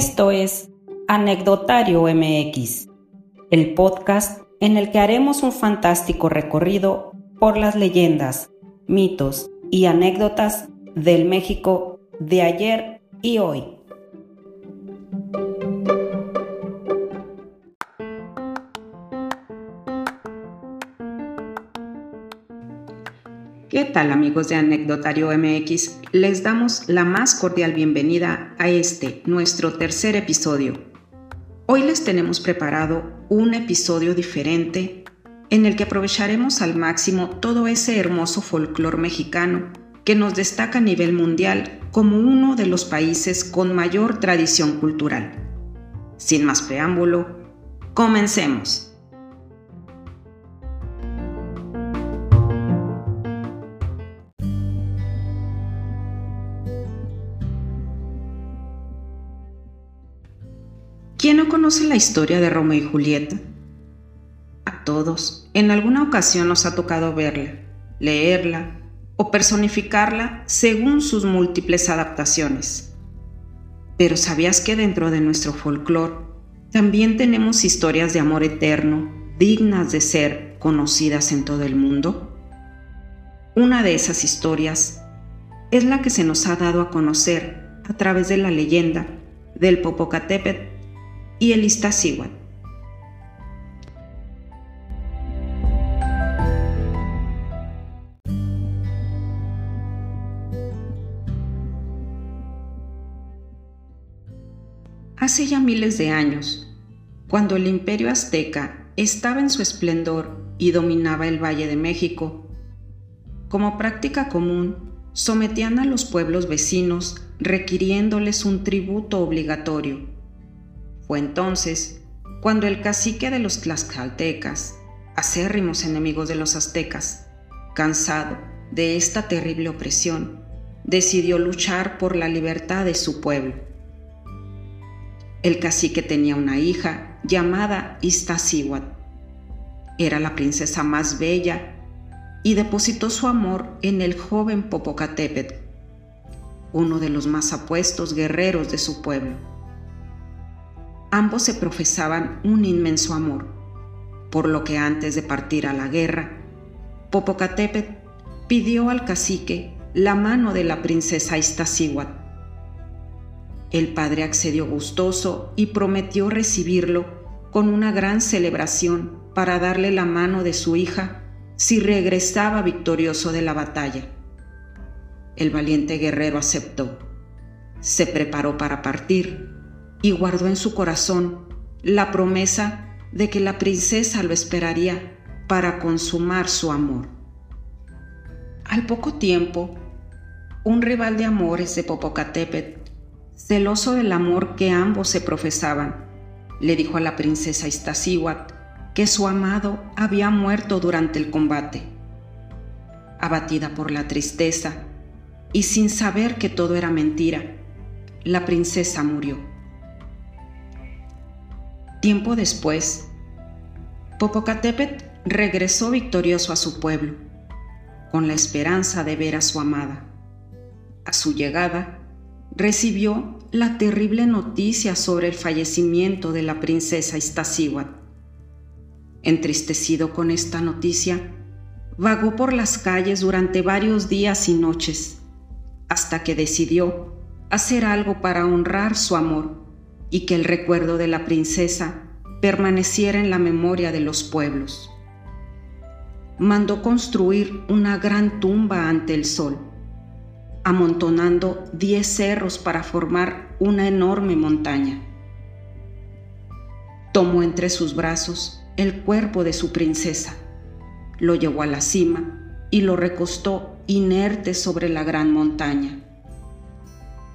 Esto es Anecdotario MX, el podcast en el que haremos un fantástico recorrido por las leyendas, mitos y anécdotas del México de ayer y hoy. ¿Qué tal amigos de Anecdotario MX? Les damos la más cordial bienvenida a este, nuestro tercer episodio. Hoy les tenemos preparado un episodio diferente en el que aprovecharemos al máximo todo ese hermoso folclor mexicano que nos destaca a nivel mundial como uno de los países con mayor tradición cultural. Sin más preámbulo, comencemos. ¿Quién no conoce la historia de Romeo y Julieta? A todos, en alguna ocasión nos ha tocado verla, leerla o personificarla según sus múltiples adaptaciones. Pero ¿sabías que dentro de nuestro folclore también tenemos historias de amor eterno dignas de ser conocidas en todo el mundo? Una de esas historias es la que se nos ha dado a conocer a través de la leyenda del Popocatépetl y el Iztaccíhuatl. Hace ya miles de años, cuando el imperio azteca estaba en su esplendor y dominaba el Valle de México, como práctica común, sometían a los pueblos vecinos requiriéndoles un tributo obligatorio fue entonces cuando el cacique de los tlaxcaltecas, acérrimos enemigos de los aztecas, cansado de esta terrible opresión, decidió luchar por la libertad de su pueblo. El cacique tenía una hija llamada Iztaccíhuatl. Era la princesa más bella y depositó su amor en el joven Popocatépetl, uno de los más apuestos guerreros de su pueblo ambos se profesaban un inmenso amor, por lo que antes de partir a la guerra, Popocatépetl pidió al cacique la mano de la princesa Iztaccíhuatl. El padre accedió gustoso y prometió recibirlo con una gran celebración para darle la mano de su hija si regresaba victorioso de la batalla. El valiente guerrero aceptó. Se preparó para partir y guardó en su corazón la promesa de que la princesa lo esperaría para consumar su amor. Al poco tiempo, un rival de amores de Popocatépetl, celoso del amor que ambos se profesaban, le dijo a la princesa Iztaccíhuatl que su amado había muerto durante el combate. Abatida por la tristeza y sin saber que todo era mentira, la princesa murió. Tiempo después, Popocatépetl regresó victorioso a su pueblo, con la esperanza de ver a su amada. A su llegada, recibió la terrible noticia sobre el fallecimiento de la princesa Iztaccíhuatl. Entristecido con esta noticia, vagó por las calles durante varios días y noches, hasta que decidió hacer algo para honrar su amor y que el recuerdo de la princesa permaneciera en la memoria de los pueblos. Mandó construir una gran tumba ante el sol, amontonando diez cerros para formar una enorme montaña. Tomó entre sus brazos el cuerpo de su princesa, lo llevó a la cima y lo recostó inerte sobre la gran montaña.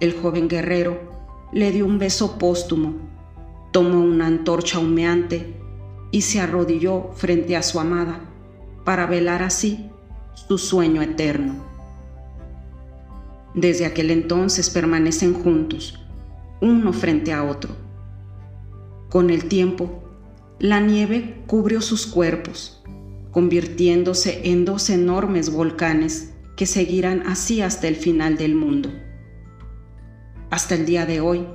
El joven guerrero le dio un beso póstumo, tomó una antorcha humeante y se arrodilló frente a su amada para velar así su sueño eterno. Desde aquel entonces permanecen juntos, uno frente a otro. Con el tiempo, la nieve cubrió sus cuerpos, convirtiéndose en dos enormes volcanes que seguirán así hasta el final del mundo. Hasta el día de hoy,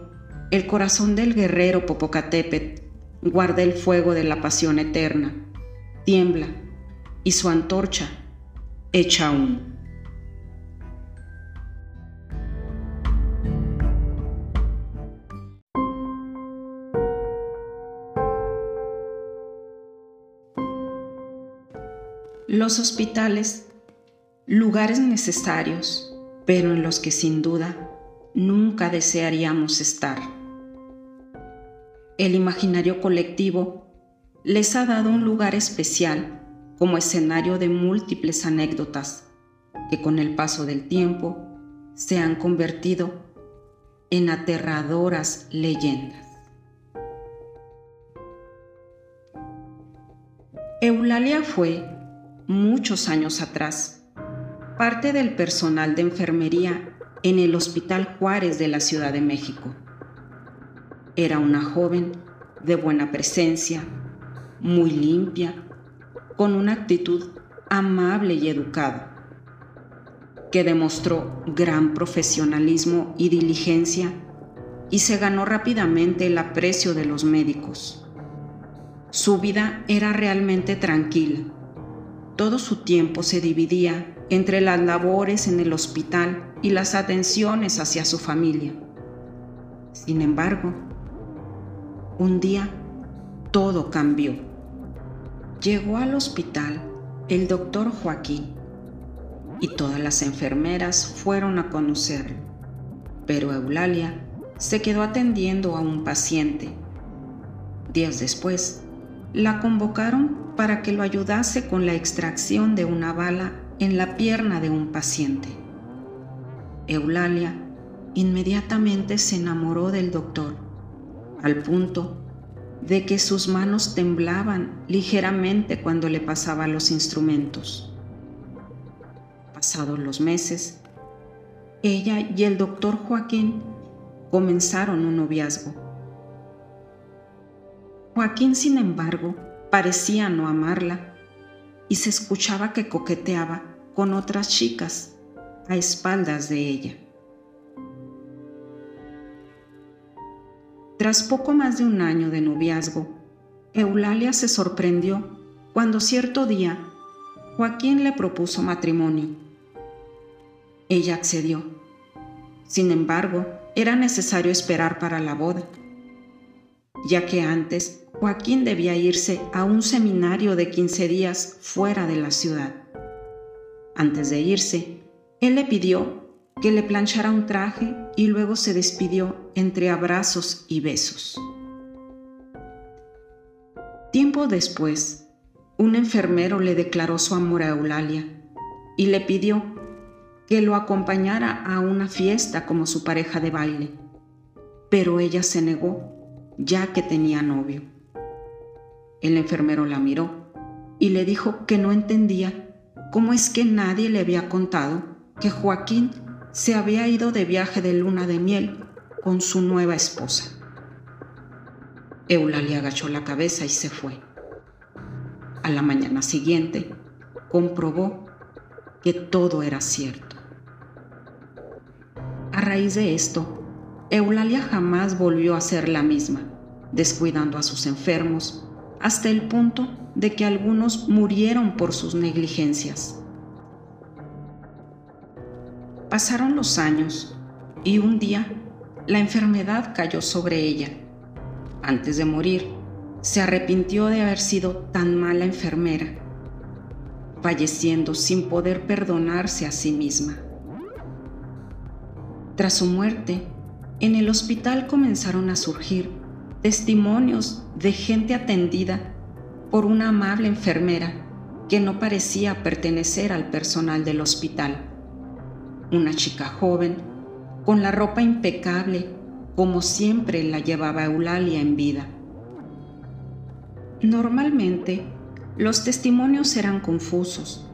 el corazón del guerrero Popocatépetl guarda el fuego de la pasión eterna, tiembla y su antorcha echa humo. Los hospitales, lugares necesarios, pero en los que sin duda nunca desearíamos estar. El imaginario colectivo les ha dado un lugar especial como escenario de múltiples anécdotas que con el paso del tiempo se han convertido en aterradoras leyendas. Eulalia fue, muchos años atrás, parte del personal de enfermería en el Hospital Juárez de la Ciudad de México. Era una joven de buena presencia, muy limpia, con una actitud amable y educada, que demostró gran profesionalismo y diligencia y se ganó rápidamente el aprecio de los médicos. Su vida era realmente tranquila. Todo su tiempo se dividía entre las labores en el hospital y las atenciones hacia su familia. Sin embargo, un día todo cambió. Llegó al hospital el doctor Joaquín y todas las enfermeras fueron a conocerlo, pero Eulalia se quedó atendiendo a un paciente. Días después, la convocaron para que lo ayudase con la extracción de una bala en la pierna de un paciente. Eulalia inmediatamente se enamoró del doctor, al punto de que sus manos temblaban ligeramente cuando le pasaba los instrumentos. Pasados los meses, ella y el doctor Joaquín comenzaron un noviazgo. Joaquín, sin embargo, parecía no amarla y se escuchaba que coqueteaba con otras chicas a espaldas de ella. Tras poco más de un año de noviazgo, Eulalia se sorprendió cuando cierto día Joaquín le propuso matrimonio. Ella accedió. Sin embargo, era necesario esperar para la boda, ya que antes Joaquín debía irse a un seminario de 15 días fuera de la ciudad. Antes de irse, él le pidió que le planchara un traje y luego se despidió entre abrazos y besos. Tiempo después, un enfermero le declaró su amor a Eulalia y le pidió que lo acompañara a una fiesta como su pareja de baile, pero ella se negó ya que tenía novio. El enfermero la miró y le dijo que no entendía cómo es que nadie le había contado que Joaquín se había ido de viaje de luna de miel con su nueva esposa. Eulalia agachó la cabeza y se fue. A la mañana siguiente, comprobó que todo era cierto. A raíz de esto, Eulalia jamás volvió a ser la misma, descuidando a sus enfermos hasta el punto de que algunos murieron por sus negligencias. Pasaron los años y un día la enfermedad cayó sobre ella. Antes de morir, se arrepintió de haber sido tan mala enfermera, falleciendo sin poder perdonarse a sí misma. Tras su muerte, en el hospital comenzaron a surgir testimonios de gente atendida por una amable enfermera que no parecía pertenecer al personal del hospital. Una chica joven, con la ropa impecable, como siempre la llevaba Eulalia en vida. Normalmente, los testimonios eran confusos,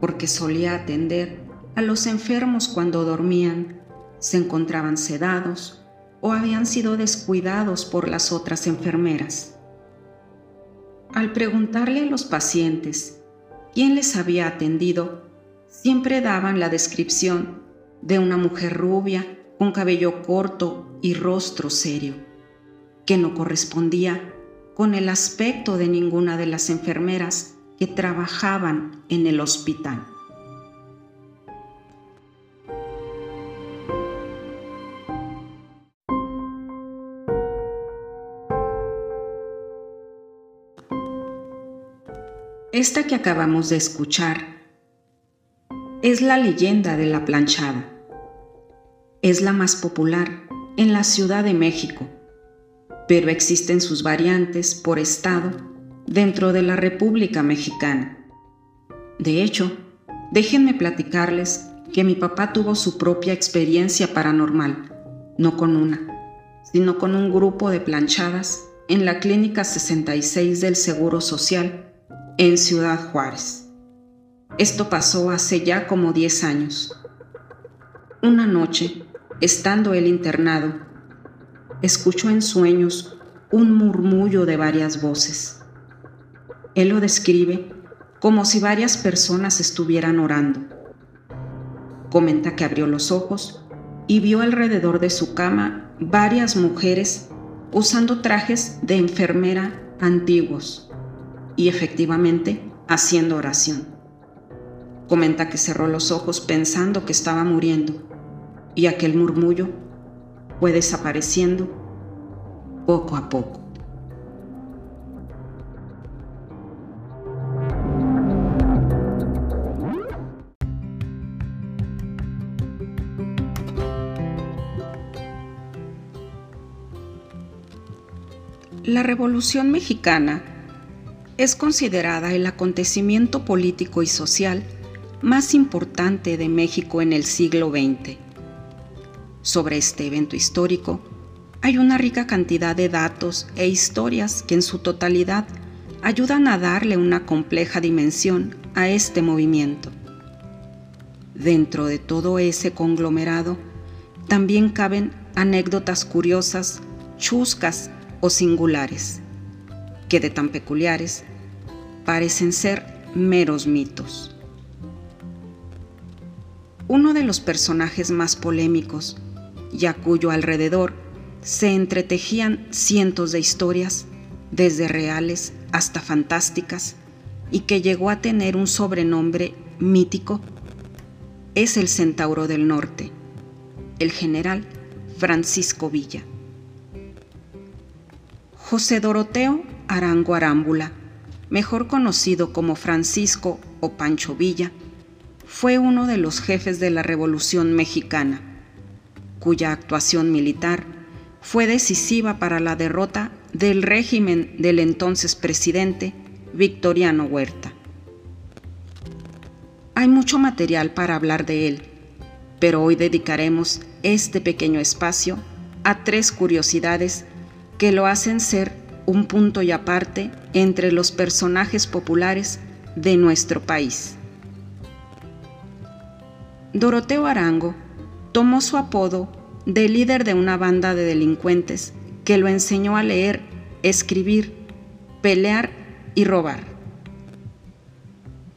porque solía atender a los enfermos cuando dormían, se encontraban sedados o habían sido descuidados por las otras enfermeras. Al preguntarle a los pacientes quién les había atendido, siempre daban la descripción de una mujer rubia con cabello corto y rostro serio, que no correspondía con el aspecto de ninguna de las enfermeras que trabajaban en el hospital. Esta que acabamos de escuchar es la leyenda de la planchada. Es la más popular en la Ciudad de México, pero existen sus variantes por estado dentro de la República Mexicana. De hecho, déjenme platicarles que mi papá tuvo su propia experiencia paranormal, no con una, sino con un grupo de planchadas en la Clínica 66 del Seguro Social en Ciudad Juárez. Esto pasó hace ya como 10 años. Una noche, estando él internado, escuchó en sueños un murmullo de varias voces. Él lo describe como si varias personas estuvieran orando. Comenta que abrió los ojos y vio alrededor de su cama varias mujeres usando trajes de enfermera antiguos y efectivamente haciendo oración. Comenta que cerró los ojos pensando que estaba muriendo y aquel murmullo fue desapareciendo poco a poco. La Revolución Mexicana es considerada el acontecimiento político y social más importante de México en el siglo XX. Sobre este evento histórico, hay una rica cantidad de datos e historias que en su totalidad ayudan a darle una compleja dimensión a este movimiento. Dentro de todo ese conglomerado, también caben anécdotas curiosas, chuscas o singulares, que de tan peculiares parecen ser meros mitos. Uno de los personajes más polémicos y a cuyo alrededor se entretejían cientos de historias, desde reales hasta fantásticas, y que llegó a tener un sobrenombre mítico, es el Centauro del Norte, el general Francisco Villa. José Doroteo Arango Arámbula, mejor conocido como Francisco o Pancho Villa, fue uno de los jefes de la Revolución Mexicana, cuya actuación militar fue decisiva para la derrota del régimen del entonces presidente Victoriano Huerta. Hay mucho material para hablar de él, pero hoy dedicaremos este pequeño espacio a tres curiosidades que lo hacen ser un punto y aparte entre los personajes populares de nuestro país. Doroteo Arango tomó su apodo de líder de una banda de delincuentes que lo enseñó a leer, escribir, pelear y robar.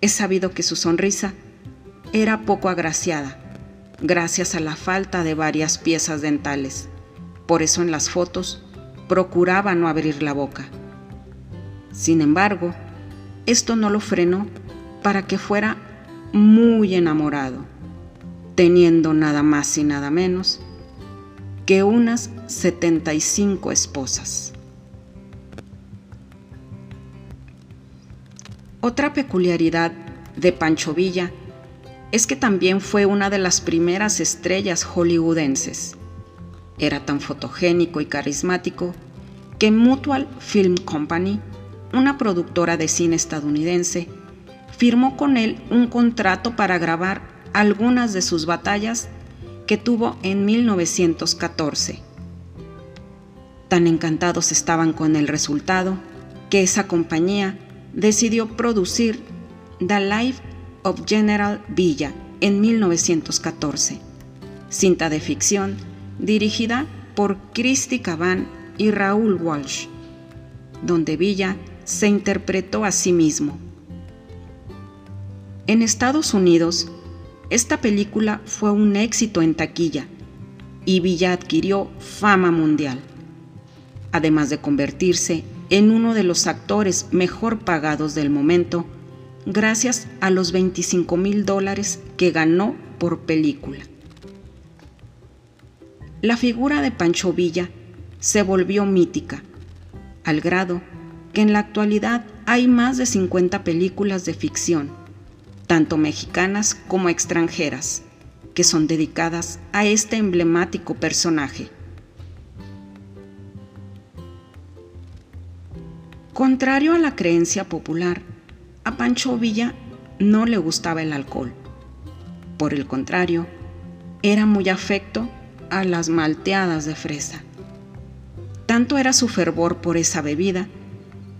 Es sabido que su sonrisa era poco agraciada, gracias a la falta de varias piezas dentales. Por eso en las fotos procuraba no abrir la boca. Sin embargo, esto no lo frenó para que fuera muy enamorado teniendo nada más y nada menos que unas 75 esposas. Otra peculiaridad de Pancho Villa es que también fue una de las primeras estrellas hollywoodenses. Era tan fotogénico y carismático que Mutual Film Company, una productora de cine estadounidense, firmó con él un contrato para grabar algunas de sus batallas que tuvo en 1914. Tan encantados estaban con el resultado que esa compañía decidió producir The Life of General Villa en 1914, cinta de ficción dirigida por Christy Caban y Raúl Walsh, donde Villa se interpretó a sí mismo. En Estados Unidos, esta película fue un éxito en taquilla, y Villa adquirió fama mundial, además de convertirse en uno de los actores mejor pagados del momento gracias a los 25 mil dólares que ganó por película. La figura de Pancho Villa se volvió mítica, al grado que en la actualidad hay más de 50 películas de ficción, tanto mexicanas como extranjeras, que son dedicadas a este emblemático personaje. Contrario a la creencia popular, a Pancho Villa no le gustaba el alcohol. Por el contrario, era muy afecto a las malteadas de fresa. Tanto era su fervor por esa bebida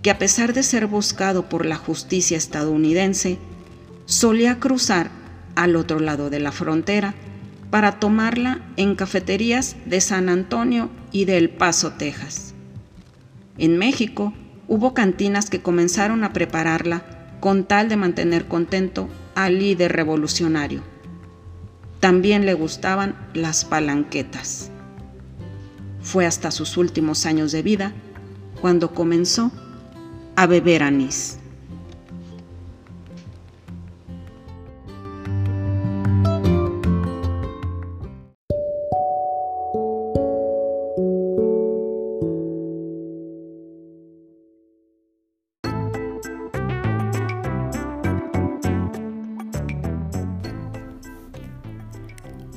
que a pesar de ser buscado por la justicia estadounidense, solía cruzar al otro lado de la frontera para tomarla en cafeterías de San Antonio y de El Paso, Texas. En México hubo cantinas que comenzaron a prepararla con tal de mantener contento al líder revolucionario. También le gustaban las palanquetas. Fue hasta sus últimos años de vida cuando comenzó a beber anís.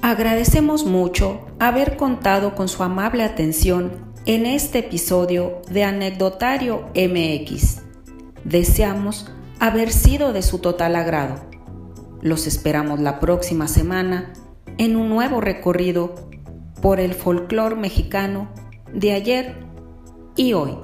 Agradecemos mucho haber contado con su amable atención en este episodio de Anecdotario MX. Deseamos haber sido de su total agrado. Los esperamos la próxima semana en un nuevo recorrido por el folclore mexicano de ayer y hoy.